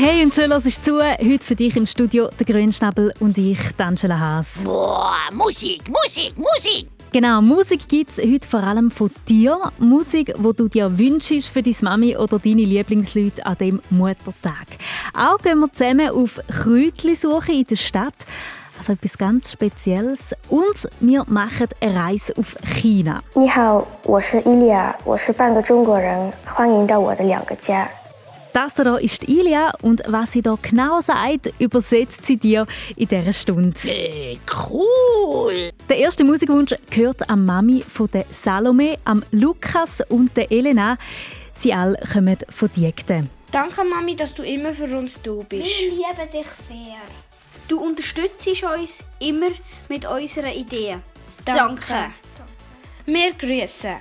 Hey und schön, dass du zu. Heute für dich im Studio der Grünschnabel und ich, Angela Haas. Boah, Musik, Musik, Musik! Genau, Musik gibt es heute vor allem von dir. Musik, wo du dir wünschst für deine Mami oder deine Lieblingsleute an dem Muttertag. Auch gehen wir zusammen auf Kräutlisuche in der Stadt. Also etwas ganz Spezielles. Und wir machen eine Reise auf China. 你好，我是伊利亚，我是半个中国人，欢迎到我的两个家。 Das hier ist Ilia und was sie da genau sagt, übersetzt sie dir in dieser Stunde. Äh, cool! Der erste Musikwunsch gehört an Mami von der Salome, am Lukas und der Elena. Sie alle kommen von Diekten. Danke, Mami, dass du immer für uns da bist. Wir lieben dich sehr. Du unterstützt uns immer mit unseren Ideen. Danke. Wir grüßen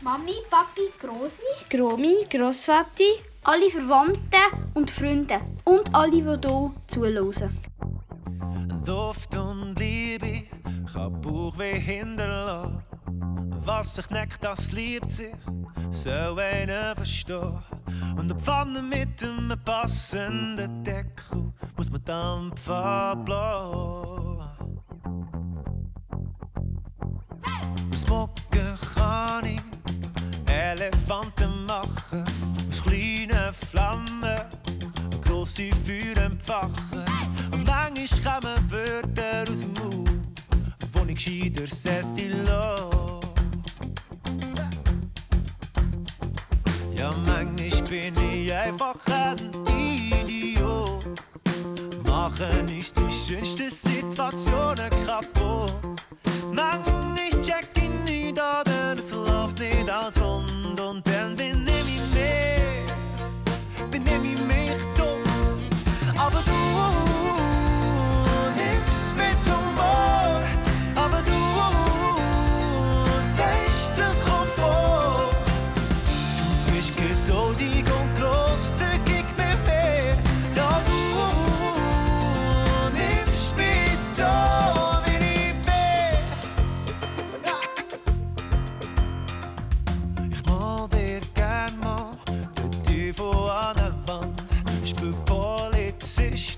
Mami, Papi, Grosi. Gromi, Grossvati, Alle Verwandten und Freunde und alle, die hier zuhören. Duft und Liebe kann Bauchweh hinterlassen. Was sich neckt, das liebt sich, soll einer verstehen. Und eine Pfanne mit einem passenden Deckel muss man Dampf ablassen. Aus Mucke kann ich Elefanten machen, aus kleinen Flammen grosse Feuer entfachen. Und manchmal kommen Wörter aus dem Mund, wo ich gescheiter sollte lassen. Ja, manchmal bin ich einfach ein Idiot. Machen uns die schönsten Situationen kaputt. Manchmal check ich nicht, oder es läuft nicht alles rund. Und dann bin ich mehr, bin ich mich dumm. Aber du nimmst mit Humor. Aber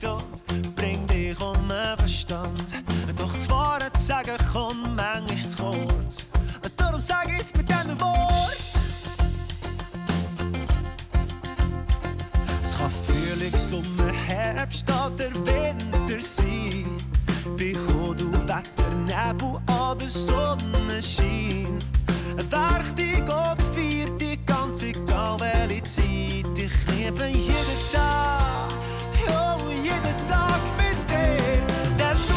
Und bring dich um den Verstand. Doch die Wahrheit sagen kommt manchmal zu kurz. Darum sag ich's mit diesem Wort. Es kann Frühling, Sommer, Herbst oder Winter sein. Bei Hut und Wetter, Nebel oder Sonnenschein. Dich oder vier dich, ganz egal welche Zeit. Ich liebe jeden Tag, over you the dark midday.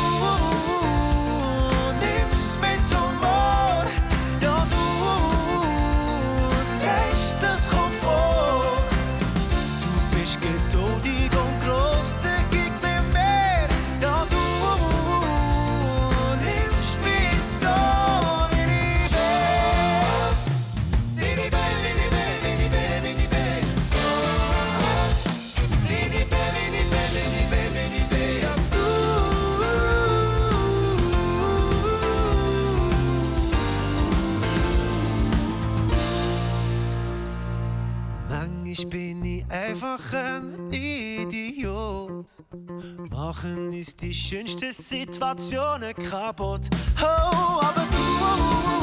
Einfach ein Idiot. Machen uns die schönsten Situationen kaputt. Oh, aber du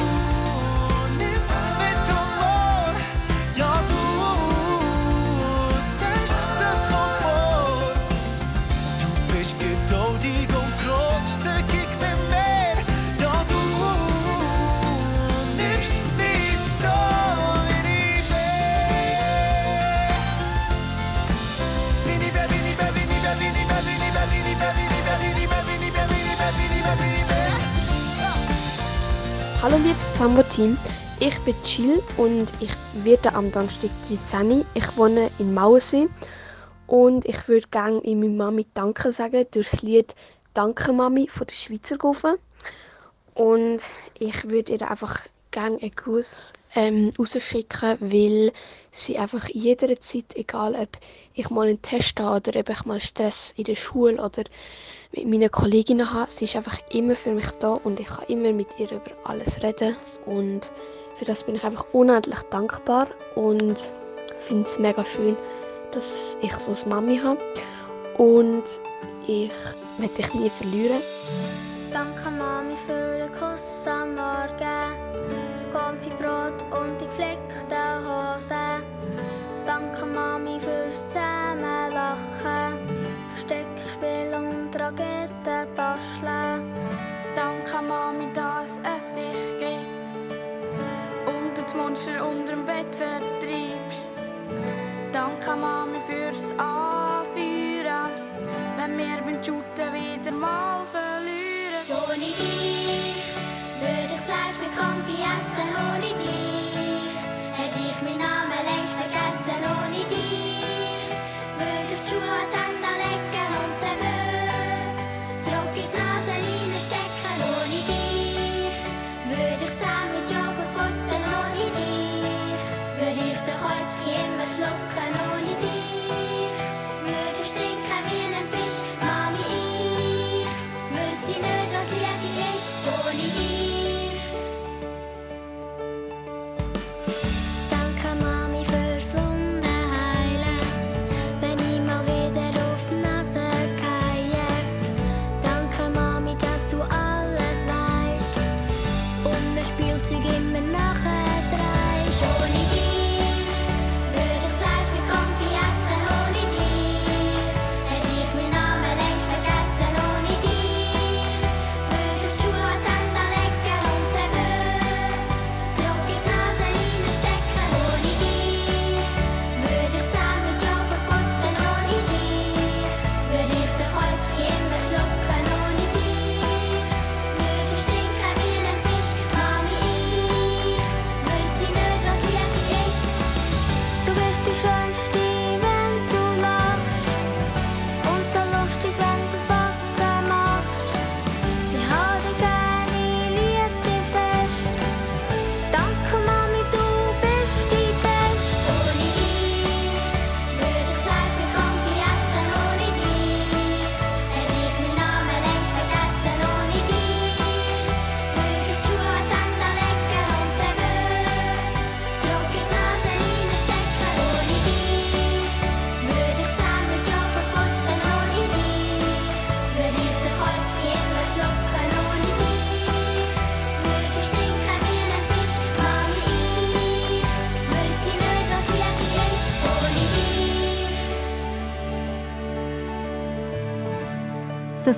Hallo liebes Zambo-Team, ich bin Jill und ich werde am Donnerstag 13. Ich wohne in Mauersee und ich würde gerne meiner Mami Danke sagen durch das Lied Danke Mami von der Schweizer Gufe. Und ich würde ihr einfach gerne einen Gruß ähm, rausschicken, weil sie einfach in jeder Zeit, egal ob ich mal einen Test habe oder ob ich mal Stress in der Schule oder mit meinen Kolleginnen habe, sie ist einfach immer für mich da und ich kann immer mit ihr über alles reden. Und für das bin ich einfach unendlich dankbar und finde es mega schön, dass ich so eine Mami habe. Und ich werde dich nie verlieren. Danke Mami für den Kuss am Morgen, das Konfibrot und die gefleckten Raketen basteln. Danke Mami, dass es dich gibt und du das Monster unter dem Bett vertreibst. Danke Mami fürs Anführen, wenn wir beim Shooten wieder mal verlieren. Ohne dich würde ich Fleisch mit Konfi essen, ohne dich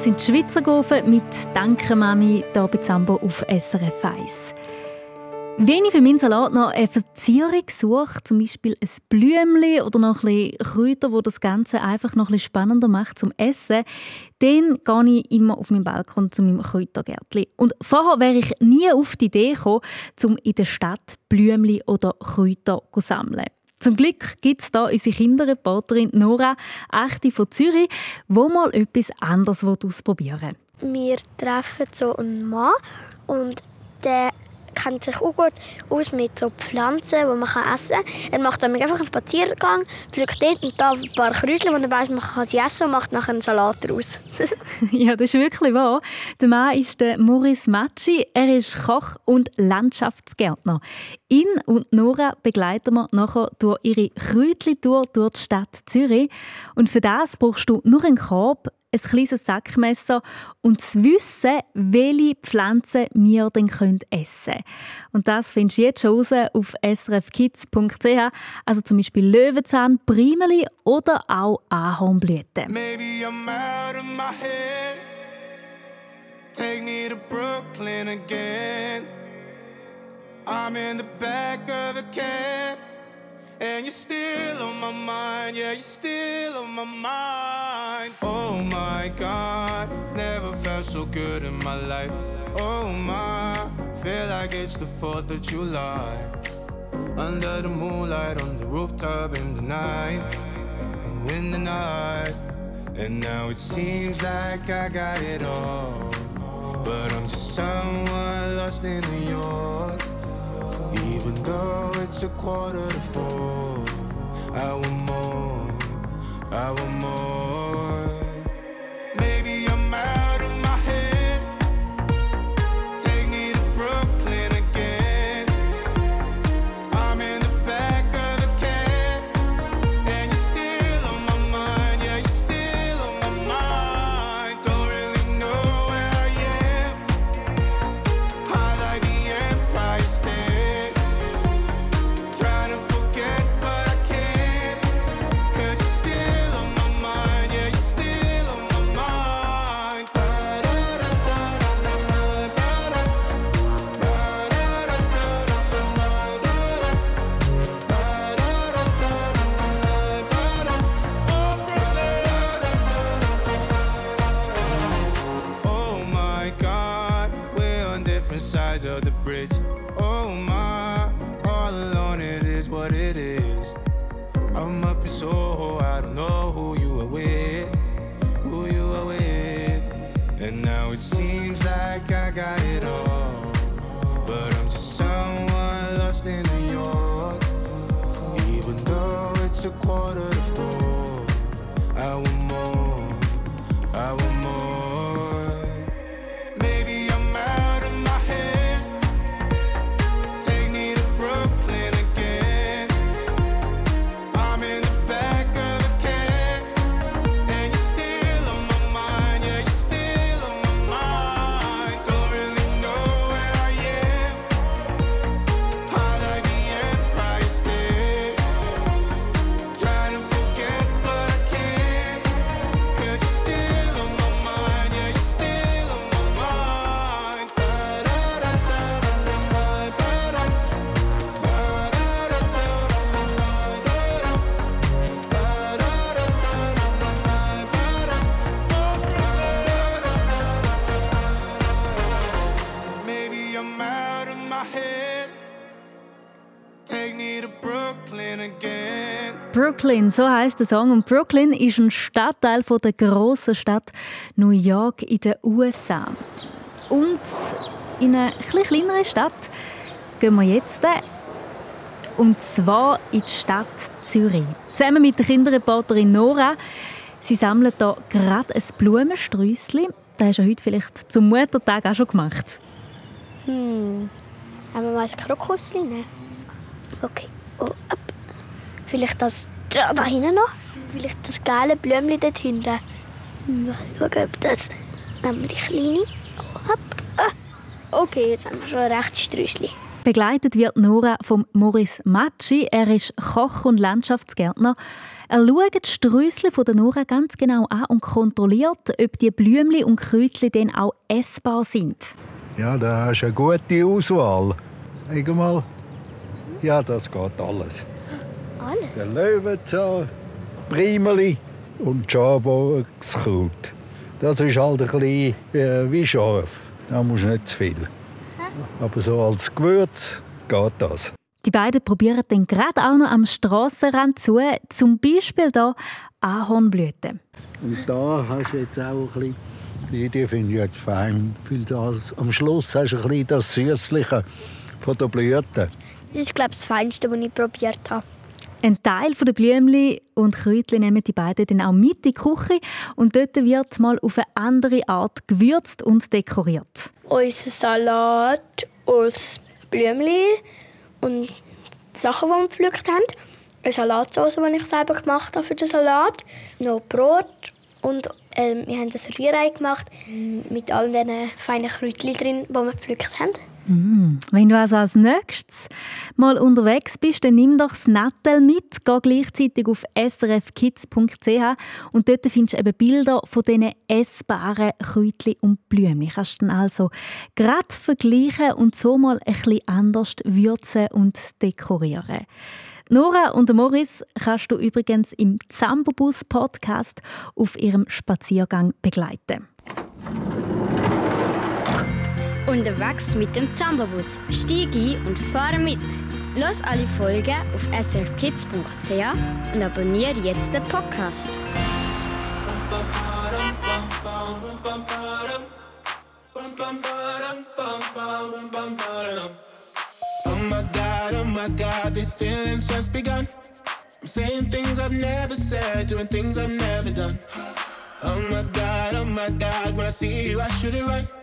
Das sind die Schweizer Gofen mit «Danke Mami» hier bei Zambo auf SRF 1. Wenn ich für meinen Salat noch eine Verzierung suche, zum Beispiel ein Blümchen oder noch ein Kräuter, wo das Ganze einfach noch ein spannender macht zum Essen, dann gehe ich immer auf meinen Balkon zu meinem Kräutergärtchen. Und vorher wäre ich nie auf die Idee gekommen, um in der Stadt Blümchen oder Kräuter zu sammeln. Zum Glück gibt es da unsere Kinderreporterin Nora Achte von Zürich, wo mal etwas anderes ausprobieren will. Wir treffen so einen Mann und der kennt sich auch gut aus mit so Pflanzen, die man essen kann. Er macht dann einfach einen Spaziergang, pflückt dort und da ein paar Kräutchen, die er weiss, man kann sie essen und macht nachher einen Salat daraus. ja, das ist wirklich wahr. Der Mann ist der Maurice Matschi. Er ist Koch und Landschaftsgärtner. Ihn und Nora begleiten wir nachher durch ihre Kräutli-Tour durch die Stadt Zürich. Und für das brauchst du nur einen Korb, ein kleines Sackmesser und das Wissen, welche Pflanzen wir dann essen können. Und das findest du jetzt schon raus auf srfkids.ch, also zum Beispiel Löwenzahn, Primeli oder auch Ahornblüten. Maybe I'm out of my head. Take me to Brooklyn again. I'm in the back of a cab. And you're still on my mind, yeah, you're still on my mind. Oh my god, never felt so good in my life. Oh my, feel like it's the 4th of July. Under the moonlight, on the rooftop in the night. In the night. And now it seems like I got it all. But I'm just someone lost in New York. Though it's a quarter to four, I want more, I want more. Bridge. Brooklyn, so heißt der Song. Und Brooklyn ist ein Stadtteil von der grossen Stadt New York in den USA. Und in eine etwas kleinere Stadt gehen wir jetzt. Und zwar in die Stadt Zürich. Zusammen mit der Kinderreporterin Nora. Sie sammeln hier gerade ein Blumensträußchen. Das hast du heute vielleicht zum Muttertag auch schon gemacht. Hm. Haben wir mal ein nehmen? Okay. Oh, ab. Vielleicht das da, da hinten noch? Vielleicht das gelbe Blümchen dort hinten? Mal schauen, ob das... Nehmen wir die kleine. Ab. Ah. Okay, jetzt haben wir schon ein rechtes Sträußchen. Begleitet wird Nora von Maurice Matschi. Er ist Koch und Landschaftsgärtner. Er schaut die Sträußchen von der Nora ganz genau an und kontrolliert, ob die Blümchen und Kräutchen dann auch essbar sind. Ja, da hast du eine gute Auswahl. Sag mal. Ja, das geht alles. Alles? Der Löwenzahn, Primeli und Schaboxkraut. Das ist halt ein bisschen äh, wie scharf. Da musst du nicht zu viel. Aber so als Gewürz geht das. Die beiden probieren dann gerade auch noch am Strassenrand zu, zum Beispiel hier Ahornblüten. Und da hast du jetzt auch ein bisschen, die, finde ich jetzt fein. Weil das, am Schluss hast du ein bisschen das Süßliche von der Blüte. Das ist, glaube ich, das Feinste, was ich probiert habe. Ein Teil der Blümchen und Kräutchen nehmen die beiden dann auch mit in die Küche und dort wird mal auf eine andere Art gewürzt und dekoriert. Unser Salat aus Blümchen und Sachen, die wir gepflückt haben. Eine Salatsauce, die ich selber gemacht habe für den Salat. Noch Brot und ähm, wir haben ein Rührei gemacht mit all diesen feinen Kräutchen drin, die wir gepflückt haben. Mm. Wenn du also als nächstes mal unterwegs bist, dann nimm doch das Nattel mit, geh gleichzeitig auf srfkids.ch und dort findest du eben Bilder von diesen essbaren Kräutchen und Blümchen. Kannst du also gerade vergleichen und so mal ein bisschen anders würzen und dekorieren. Nora und Morris kannst du übrigens im Zambobus Podcast auf ihrem Spaziergang begleiten. Unterwegs mit dem Zambabus. Stieg ein und fahre mit. Los alle Folgen auf srkids.ch und abonniere jetzt den Podcast. Oh my god, oh my god, these feelings just begun. I'm saying things I've never said, doing things I've never done. Oh my god, oh my god, when I see you, I should it right.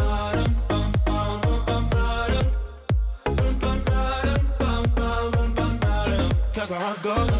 Goes.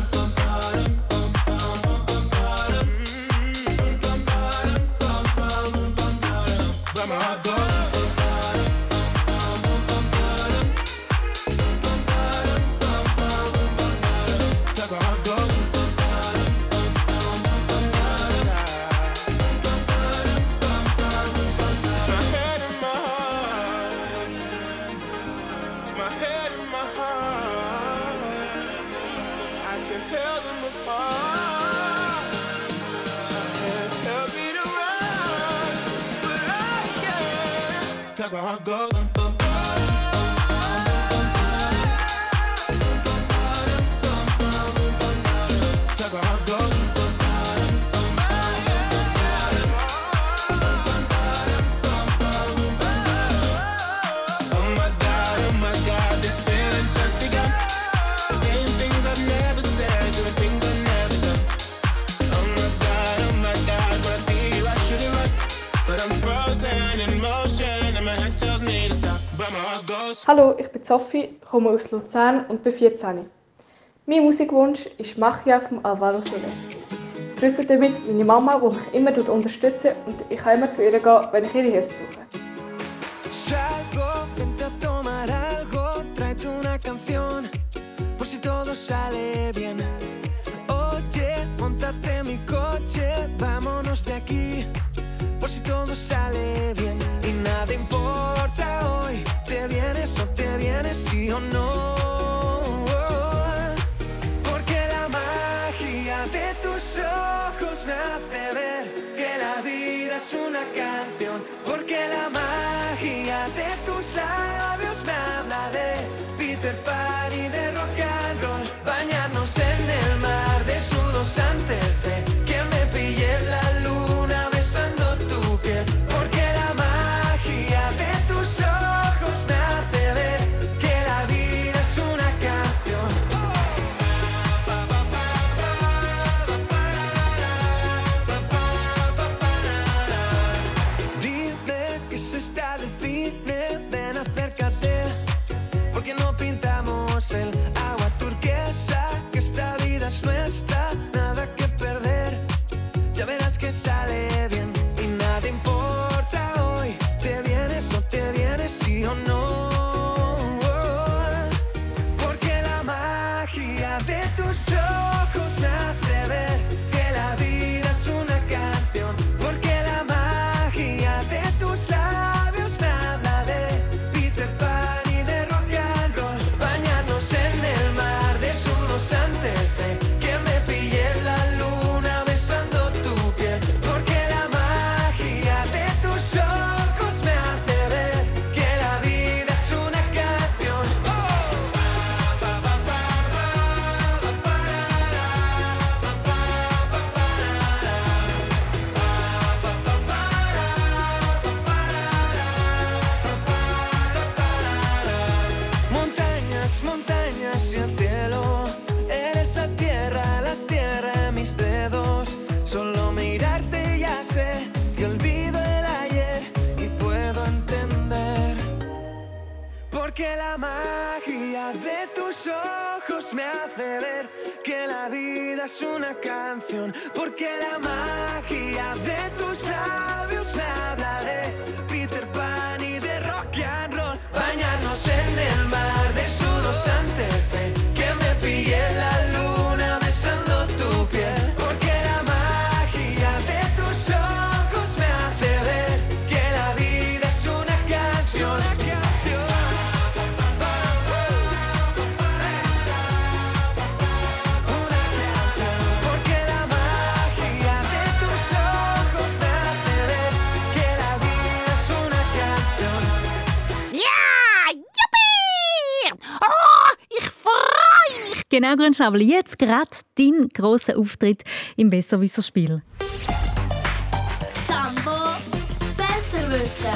I go. Hallo, ich bin Sophie, komme aus Luzern und bin 14. Mein Musikwunsch ist Machia von Alvaro Soler. Grüße damit meine Mama, die mich immer unterstützt und ich kann immer zu ihr gehen, wenn ich ihre Hilfe brauche. Salgo, vente a tomar algo, tráete una canción, por si todo sale bien. Oye, montate mi coche, vámonos de aquí, por si todo sale bien. Y nada importa hoy, te vienes o te vienes, sí o no. Porque la magia de tus ojos me hace ver que la vida es una canción. Porque la magia de tus labios me habla de Peter Pan y de rock and roll. Bañarnos en el mar desnudos antes de que me pille la Genau, Grünschnabel. Jetzt gerade dein grosser Auftritt im Besserwisser-Spiel. Zambo besser wissen.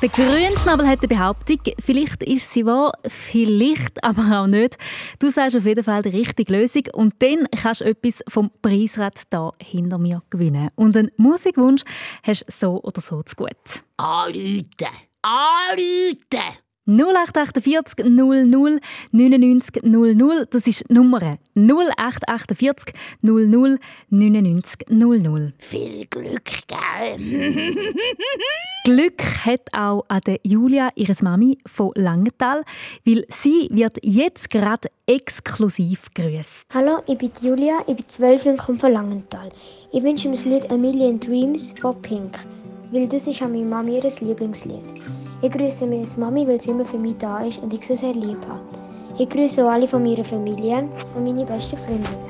Der Grünschnabel hat eine Behauptung. Vielleicht ist sie wahr, vielleicht aber auch nicht. Du sagst auf jeden Fall die richtige Lösung und dann kannst du etwas vom Preisrad da hinter mir gewinnen. Und einen Musikwunsch hast du so oder so zu gut. Anrufen! Anrufen! 0848 00 99 00. Das ist die Nummer 0848 00 99 00. Viel Glück, gell? Glück hat auch an der Julia, ihres Mami von Langenthal, weil sie wird jetzt gerade exklusiv grüßt. Hallo, ich bin Julia, ich bin 12 und komme von Langenthal. Ich wünsche mir das Lied A Million Dreams von Pink, weil das ist an meine Mami ihr Lieblingslied. Ich grüße meine Mami, immer für mich da ist und ich sie sehr lieb habe. Ich grüße alle von meiner Familie und meine besten Freundinnen.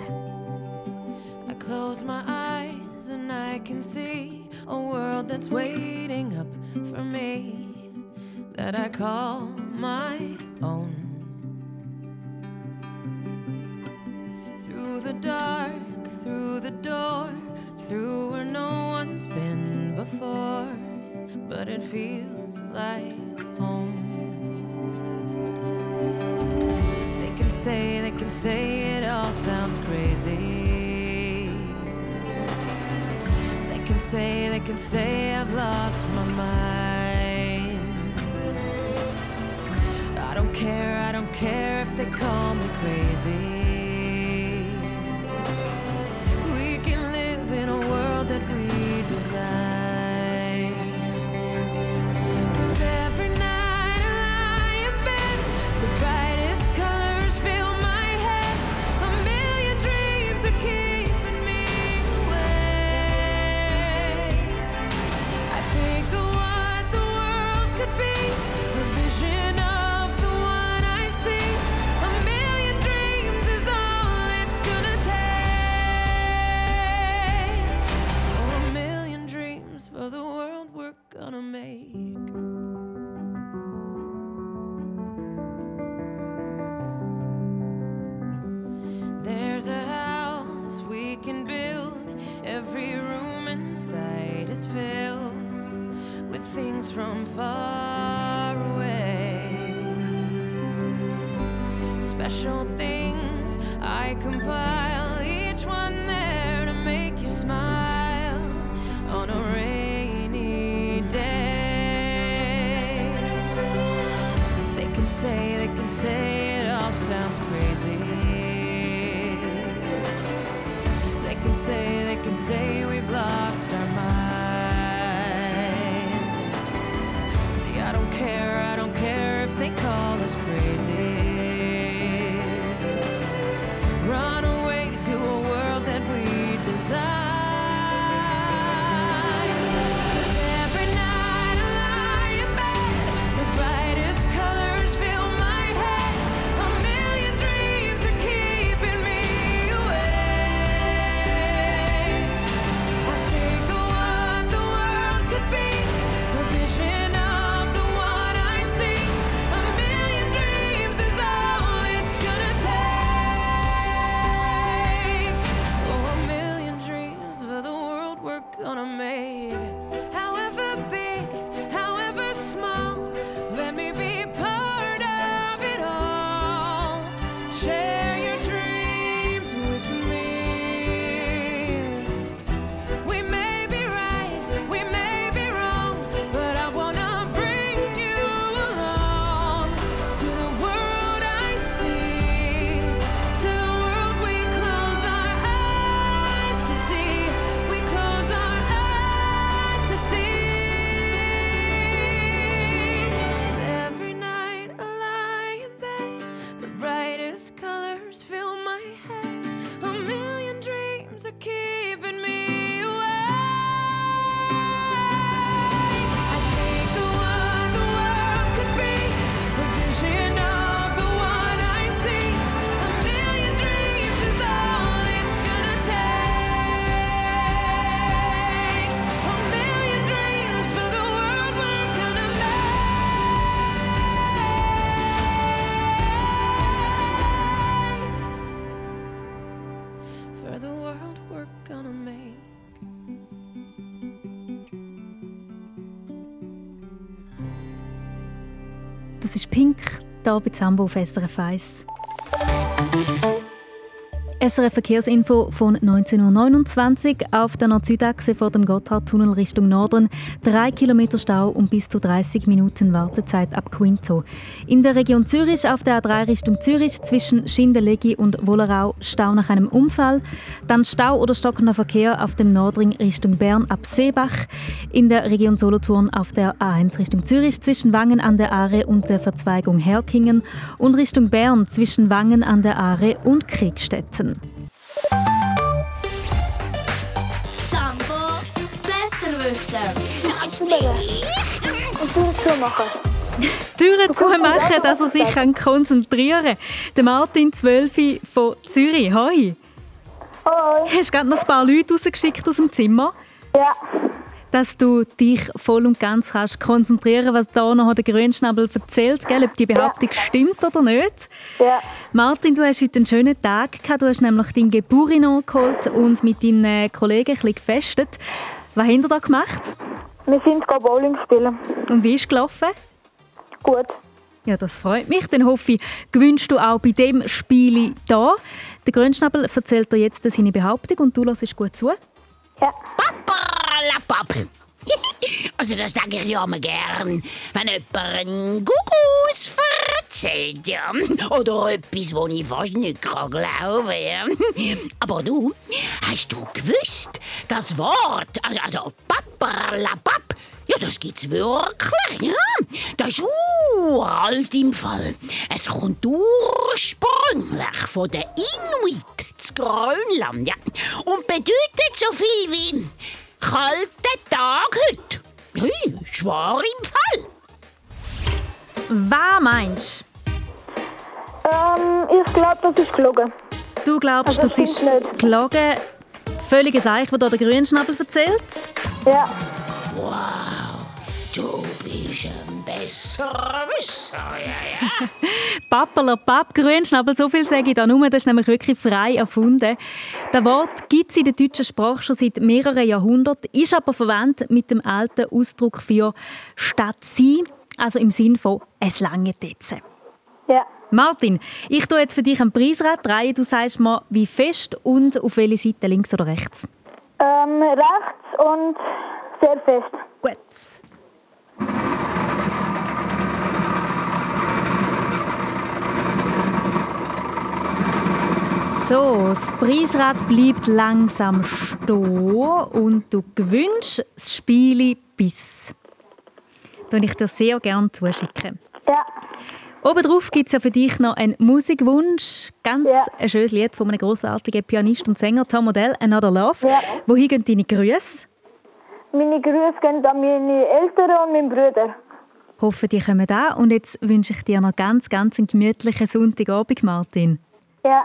I close my eyes and I can see a world that's waiting up for me that I call my own. Through the dark, through the door, through where no one's been before, but it feels like home. They can say, they can say it all sounds crazy. They can say, they can say I've lost my mind. I don't care, I don't care if they call me crazy. We can live in a world that we design. World we're gonna make. Hier bei Zambo auf SRF 1. SRF Verkehrsinfo von 19.29 Uhr auf der Nord-Südachse vor dem Gotthardtunnel Richtung Norden. Drei Kilometer Stau und bis zu 30 Minuten Wartezeit ab Quinto. In der Region Zürich auf der A3 Richtung Zürich zwischen Schindellegi und Wollerau Stau nach einem Unfall. Dann Stau oder stockender Verkehr auf dem Nordring Richtung Bern ab Seebach. In der Region Solothurn auf der A1 Richtung Zürich zwischen Wangen an der Aare und der Verzweigung Herkingen. Und Richtung Bern zwischen Wangen an der Aare und Kriegstetten. Wissen. Und du zumachen. Türen zumachen, dass er sich kann konzentrieren kann. Der Martin Zwölfi von Zürich. Hoi. Hoi. Hast du gerade noch ein paar Leute rausgeschickt aus dem Zimmer? Ja. Dass du dich voll und ganz kannst konzentrieren was da noch der Grünschnabel erzählt, gell, ob die Behauptung stimmt oder nicht. Ja. Martin, du hast heute einen schönen Tag gehabt. Du hast nämlich deinen Geburino geholt und mit deinen Kollegen ein bisschen gefestet. Was habt ihr da gemacht? Wir sind go Bowling spielen. Und wie ist es gelaufen? Gut. Ja, das freut mich. Dann hoffe ich, gewünscht du auch bei dem Spiel da. Der Grünschnabel erzählt dir jetzt seine Behauptung und du hörst gut zu. Ja. Papperlapapp. Also das sage ich ja immer gern, wenn jemand einen Gugus erzählt, ja. Oder etwas, wo ich fast nicht kann glauben ja. Aber du, hast du gewusst, das Wort, also, also Papperlapapp, ja, das gibt's wirklich, ja. Das ist uralt im Fall. Es kommt ursprünglich von den Inuit zu Grönland, ja. Und bedeutet so viel wie kalter Tag heute. Hey, ist wahr im Fall. Was meinst Ähm, ich glaube, das ist gelogen. du? Du glaubst, Also, das das ist stimmt nicht. gelogen? Völliges Eich, was dir der Grünschnabel erzählt? Ja. Du bist ein besserer Wisser, ja, ja. Papperlapapp, Grünschnabel, so viel sage ich da nur, das ist nämlich wirklich frei erfunden. Das Wort gibt es in der deutschen Sprache schon seit mehreren Jahrhunderten, ist aber verwandt mit dem alten Ausdruck für «statt sein», also im Sinn von «es lange jetzt». Ja. Martin, ich tue jetzt für dich ein Preisrad drehen. Du sagst mir, wie fest und auf welche Seite, links oder rechts. Ähm, rechts und sehr fest. Gut. So, das Preisrad bleibt langsam stehen und du gewünscht das Spiel bis. Das ich dir sehr gerne zuschicken. Ja. Obendrauf gibt es ja für dich noch einen Musikwunsch. Ganz Ja. ein schönes Lied von einem grossartigen Pianist und Sänger, Tom Modell, «Another Love». Ja. Wohin gehen deine Grüße? Meine Grüße gehen an meine Eltern und meinen Brüder. Hoffe, die kommen da. Und jetzt wünsche ich dir noch ganz, ganz einen gemütlichen Sonntagabend, Martin. Ja.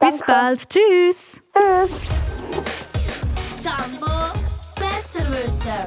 Bis bald. Tschüss. Tschüss. Zambo, besser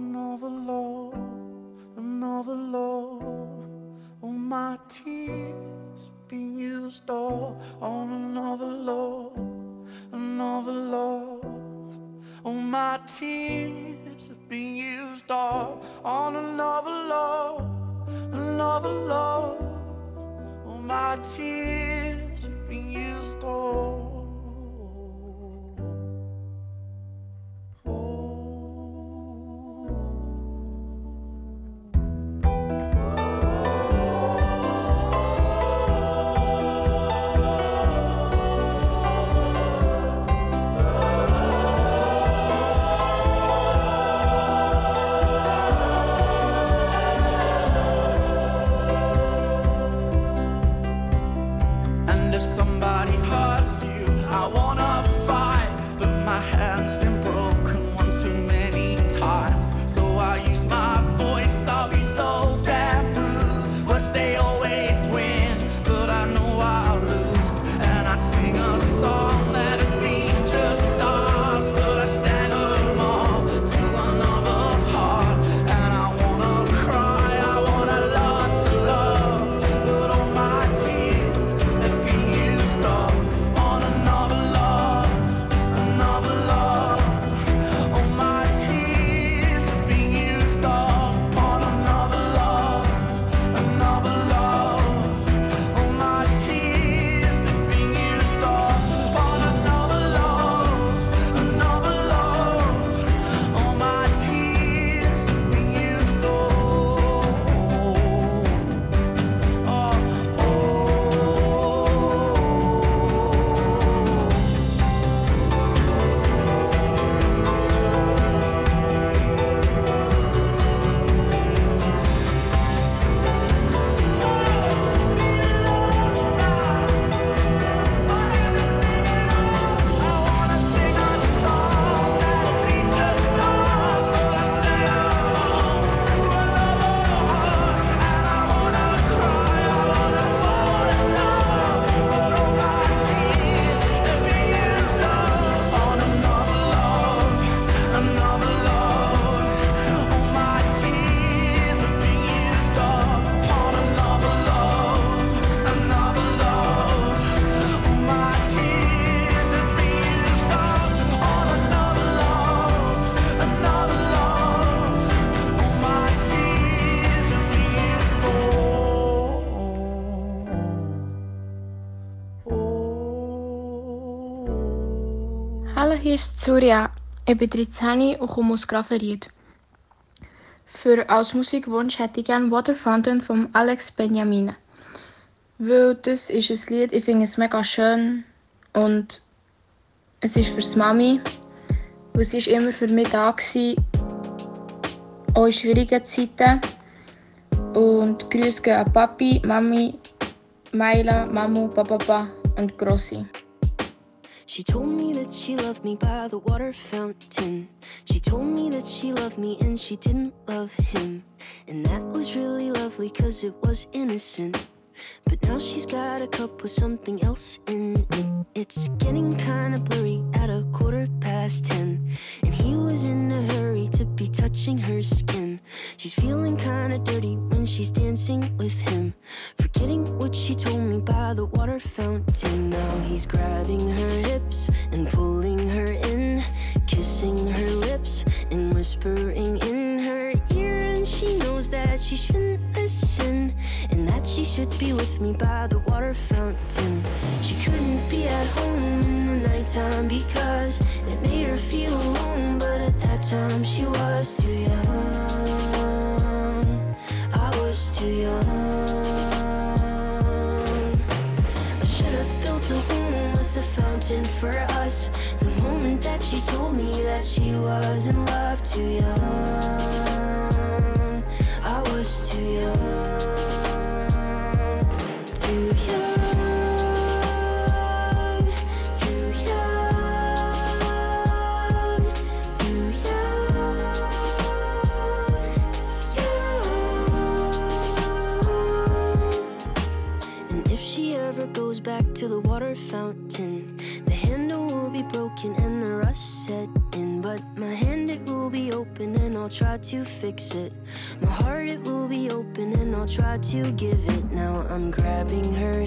another love, another love. All my tears been used up on another love, another love. All my tears have been used up on another love, another love. All my tears have been used up Hier ist Surya. Ich bin 13 und komme aus Grafenried. Für als Musikwunsch hätte ich gerne Water Fountain von Alex Benjamin. Weil das ist ein Lied, ich finde es mega schön und es ist fürs Mami. Weil sie ist immer für mich da gewesen, auch in schwierigen Zeiten. Und Grüße gehen an Papi, Mami, Maila, Mamu, Papa und Grossi. She told me that she loved me by the water fountain. She told me that she loved me and she didn't love him. And that was really lovely cause it was innocent. But now she's got a cup with something else in it. It's getting kinda blurry at a quarter past ten. And he was in a hurry to be touching her skin. She's feeling kinda dirty when she's dancing with him. Forgetting what she told me by the water fountain. Now he's grabbing her hips and pulling her in, kissing her lips and whispering in her ear. And she knows that she shouldn't listen she should be with me by the water fountain. She couldn't be at home in the nighttime because it made her feel alone. But at that time, she was too young. I was too young. I should have built a home with a fountain for us. The moment that she told me that she was in love, too young. I was too young. Fix it. My heart, it will be open and I'll try to give it. Now I'm grabbing her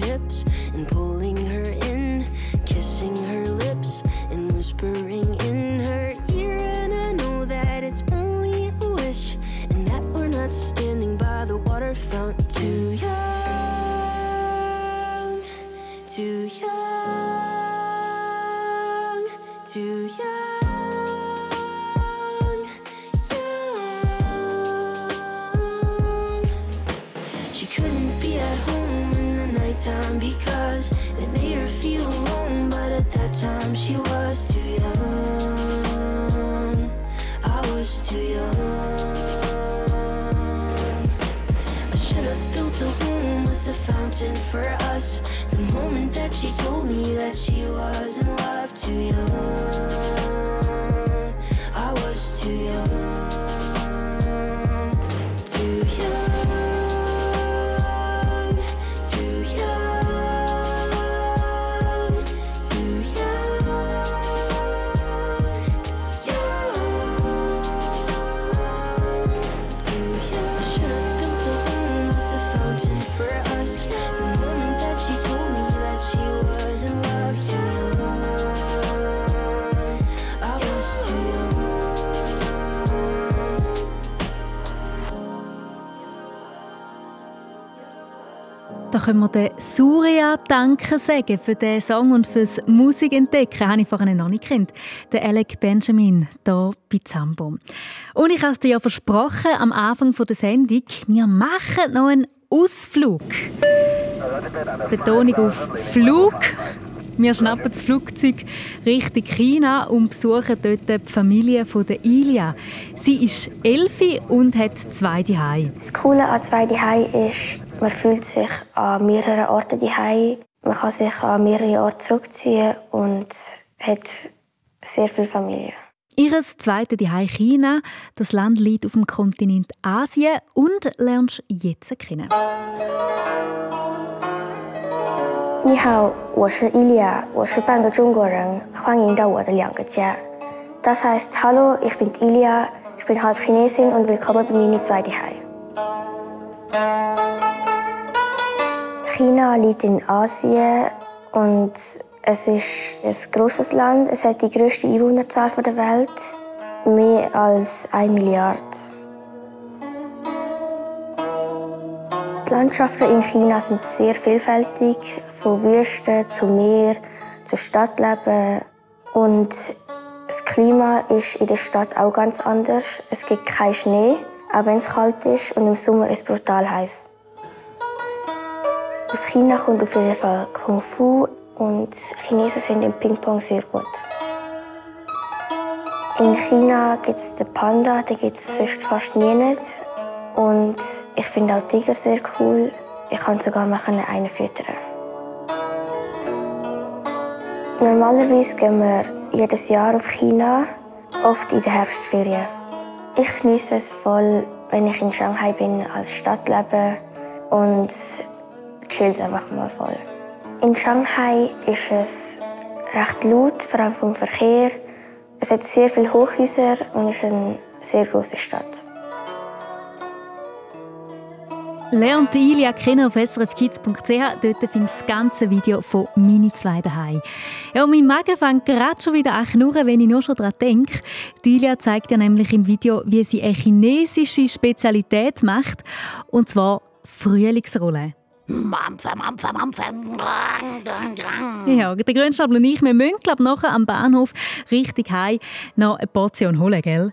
können wir den Surya Danke sagen für den Song und fürs Musikentdecken. Habe ich vorhin noch nicht kennt. Der Alec Benjamin hier bei Zambo. Und ich habe es dir ja versprochen am Anfang der Sendung, wir machen noch einen Ausflug. Betonung auf Flug. Wir schnappen das Flugzeug Richtung China und besuchen dort die Familie der Ilia. Sie ist elfi und hat zwei Zuhause. Das Coole an zwei Zuhause ist, man fühlt sich an mehreren Orten daheim. Man kann sich an mehrere Orte zurückziehen und hat sehr viel Familie. Ihres zweite Zuhause China. Das Land liegt auf dem Kontinent Asien und lernst du jetzt kennen. 你好，我是伊利亚，我是半个中国人，欢迎到我的两个家。Das heißt Hallo, ich bin Ilia, ich bin halb Chinesin und willkommen bei meinen zwei Zuhause. China liegt in Asien und es ist ein großes Land. Es hat die größte Einwohnerzahl der Welt, mehr als 1 Milliarde. Die Landschaften in China sind sehr vielfältig, von Wüste zu Meer zu Stadtleben. Und das Klima ist in der Stadt auch ganz anders. Es gibt keinen Schnee, auch wenn es kalt ist und im Sommer ist es brutal heiß. Aus China kommt auf jeden Fall Kung Fu und Chinesen sind im Ping-Pong sehr gut. In China gibt es den Panda, den gibt es sonst fast nie nicht. Und ich finde auch Tiger sehr cool. Ich kann sogar mal einen füttern. Normalerweise gehen wir jedes Jahr auf China, oft in der Herbstferien. Ich genieße es voll, wenn ich in Shanghai bin, als Stadt lebe und chill einfach mal voll. In Shanghai ist es recht laut, vor allem vom Verkehr. Es hat sehr viele Hochhäuser und ist eine sehr große Stadt. Lernt Ilia kennen auf srfkids.ch. Dort findest du das ganze Video von «Mini zwei daheim». Ja, und mein Magen fängt gerade schon wieder an knurren, wenn ich nur schon daran denke. Die Ilia zeigt ja nämlich im Video, wie sie eine chinesische Spezialität macht. Und zwar Frühlingsrolle. Mampfe, Mampfe, Mampfe. Ja, der Grünstapel und ich, wir müssen glaub, nachher am Bahnhof richtig heim noch eine Portion holen, gell?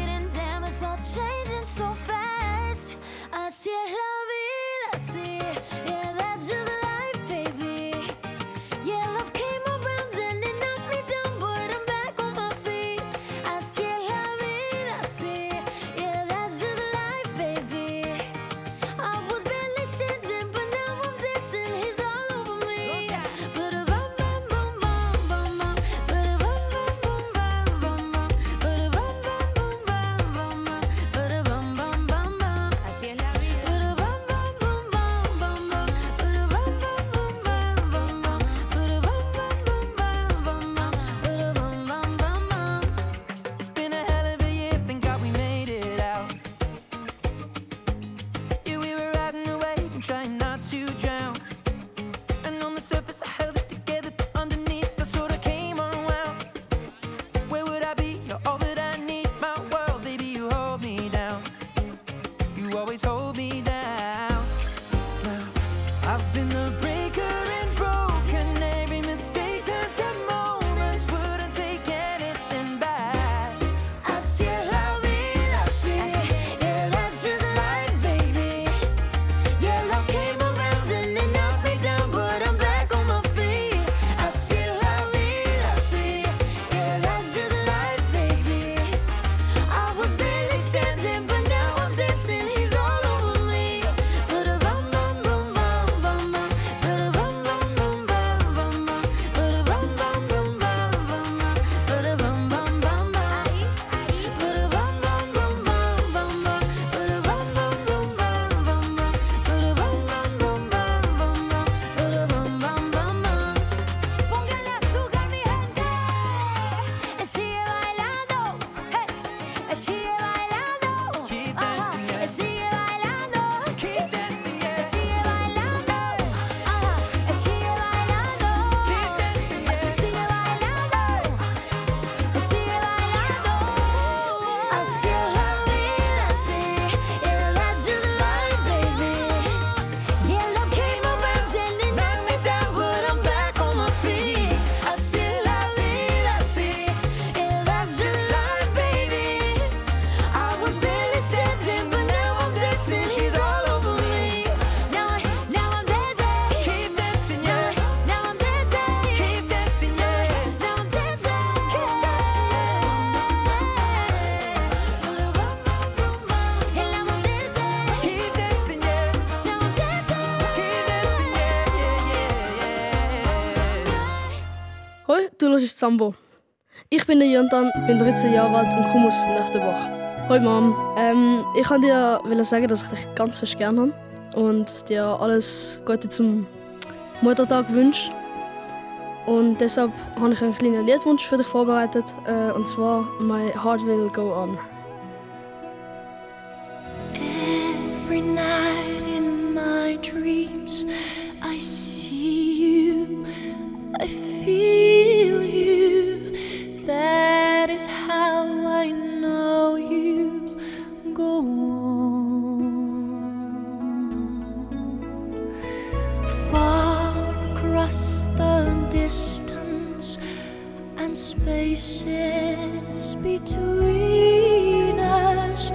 it's all changing so fast. I see la vida, see, yeah, that's just das ist Sambo. Ich bin der Jontan, bin 13 Jahre alt und komme aus Nöchtenbach. Hoi Mom. Ähm, ich wollte dir sagen, dass ich dich ganz fest gerne habe und dir alles Gute zum Muttertag wünsche. Und deshalb habe ich einen kleinen Liedwunsch für dich vorbereitet, äh, und zwar My Heart Will Go On. spaces between us.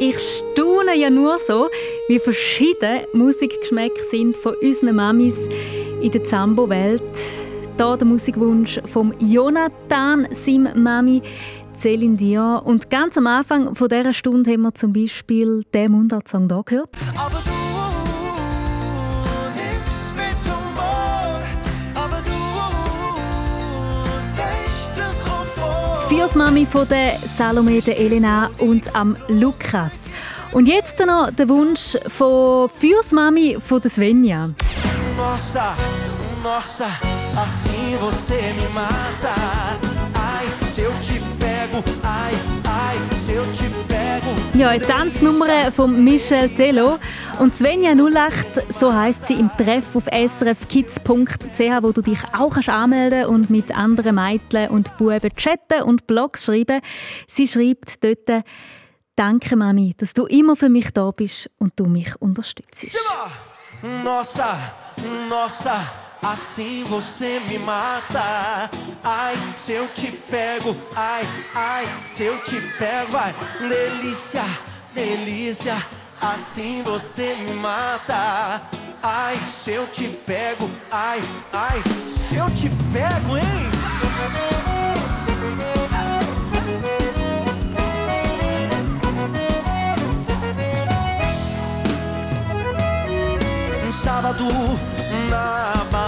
Ich staune ja nur so, wie verschieden Musikgeschmäcke sind von unseren Mamis in der Zambo-Welt. Hier der Musikwunsch von Jonathan, seinem Mami. Céline Dion. Und ganz am Anfang von dieser Stunde haben wir zum Beispiel den Mundartsong hier gehört. Vierjahresmami von der Salome, der Elena und am Lukas. Und jetzt noch der Wunsch von Vierjahresmami von der Svenja. Nossa, nossa, assim você me mata. Ai, se eu te pego, ai, ai, se eu te pego. Ja, eine Tanznummer von Michel Tello. Und Svenja 08, so heisst sie im Treff auf srfkids.ch, wo du dich auch kannst anmelden und mit anderen Mädchen und Buben chatten und Blogs schreiben. Sie schreibt dort, Danke, Mami, dass du immer für mich da bist und du mich unterstützt. Nossa, nossa, assim você me mata. Ai, se eu te pego, ai, ai, se eu te pego, vai. Delícia, delícia, assim você me mata. Ai, se eu te pego, ai, ai, se eu te pego, hein? Um sábado na balada,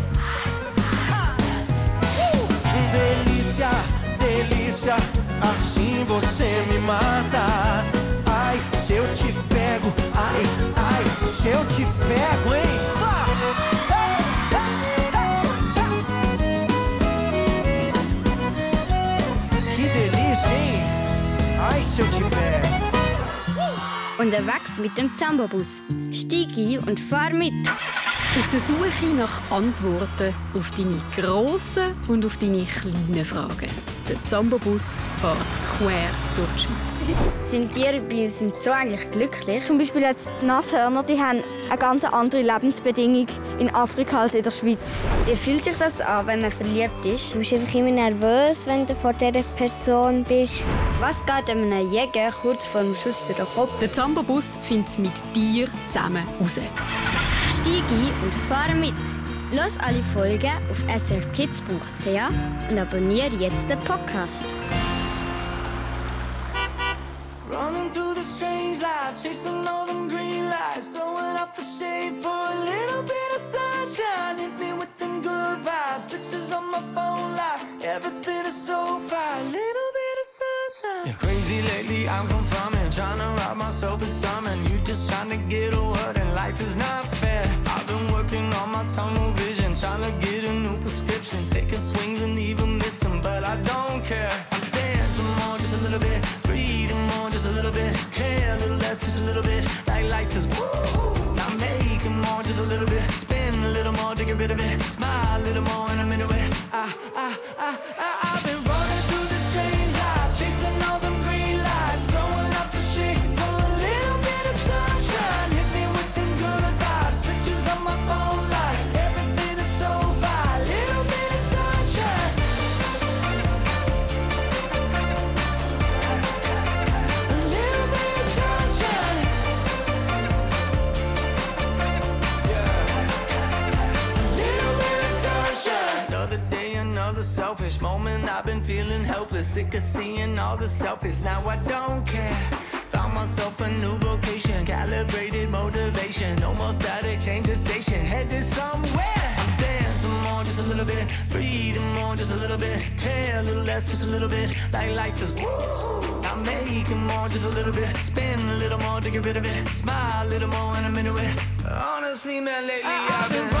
Assim você me mata. Ai, se eu te pego, ai, ai, se eu te pego, hein? Que delícia, hein? Ai, se eu te pego. Unterwegs mit dem Zambobus. Steig ein und fahr mit. Auf der Suche nach Antworten auf deine grossen und auf deine kleinen Fragen. Der Zambobus fährt quer durch die Schweiz. Sind Tiere bei uns im Zoo eigentlich glücklich? Zum Beispiel jetzt die Nashörner, die haben eine ganz andere Lebensbedingung in Afrika als in der Schweiz. Wie fühlt sich das an, wenn man verliebt ist? Du bist einfach immer nervös, wenn du vor dieser Person bist. Was geht einem Jäger kurz vor dem Schuss durch den Kopf? Der Zambobus findet es mit dir zusammen raus. Steig ein und fahr mit. Los alle Folgen auf srkids.ch und abonniere jetzt den Podcast. Running through the strange life, chasing all them green lights, throwing up the shade for a little bit of sunshine. Hit me with them good vibes, pictures on my phone lights. Everything is so fine, little bit of sunshine. Yeah, crazy lately, I'm confirming. Trying to rob myself of something. You just trying to get a word, life is not fair. I've been working on my tunnel vision, trying to get a new prescription. Taking swings and even missing, but I don't care. I'm dancing more, just a little bit. Breathing more, just a little bit. Care a little less, just a little bit. Like life is woo. I'm making more, just a little bit. Spin a little more to a bit of it. Smile a little more, sick of seeing all the selfies, Now I don't care. Found myself a new vocation, calibrated motivation. No more static, change the station, headed somewhere. I'm dancing more, just a little bit. Breathing more, just a little bit. Care a little less, just a little bit. Like life is woo. I'm making more, just a little bit. Spin a little more to get rid of it. Smile a little more, and I'm into it. Honestly, man, lately I've been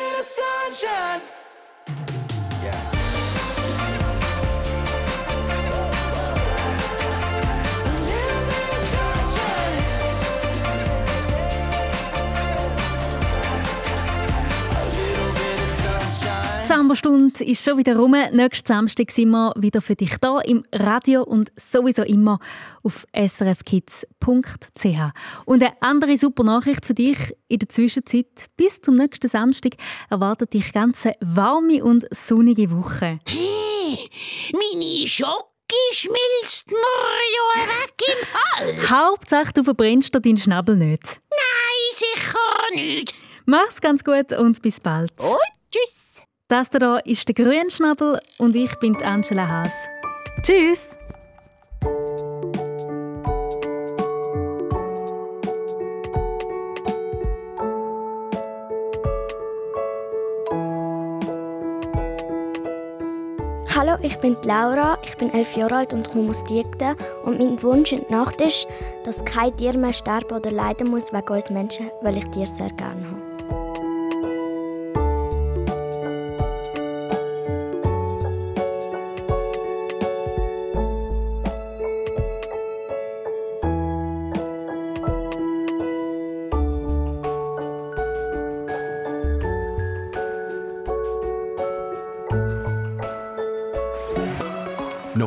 Die Samba-Stunde ist schon wieder rum. Nächsten Samstag sind wir wieder für dich da im Radio und sowieso immer auf srfkids.ch. Und eine andere super Nachricht für dich in der Zwischenzeit. Bis zum nächsten Samstag erwartet dich ganz eine warme und sonnige Woche. Meine Schocke schmilzt mir ja weg im Fall. Hauptsache, du verbrennst deinen Schnabel nicht. Nein, sicher nicht. Mach's ganz gut und bis bald. Und tschüss. Das da ist der Grünschnabel und ich bin Angela Haas. Tschüss! Hallo, ich bin Laura, ich bin elf Jahre alt und komme aus Diegden. Und mein Wunsch in der Nacht ist, dass kein Tier mehr sterben oder leiden muss wegen uns Menschen, weil ich Tiere sehr gerne habe.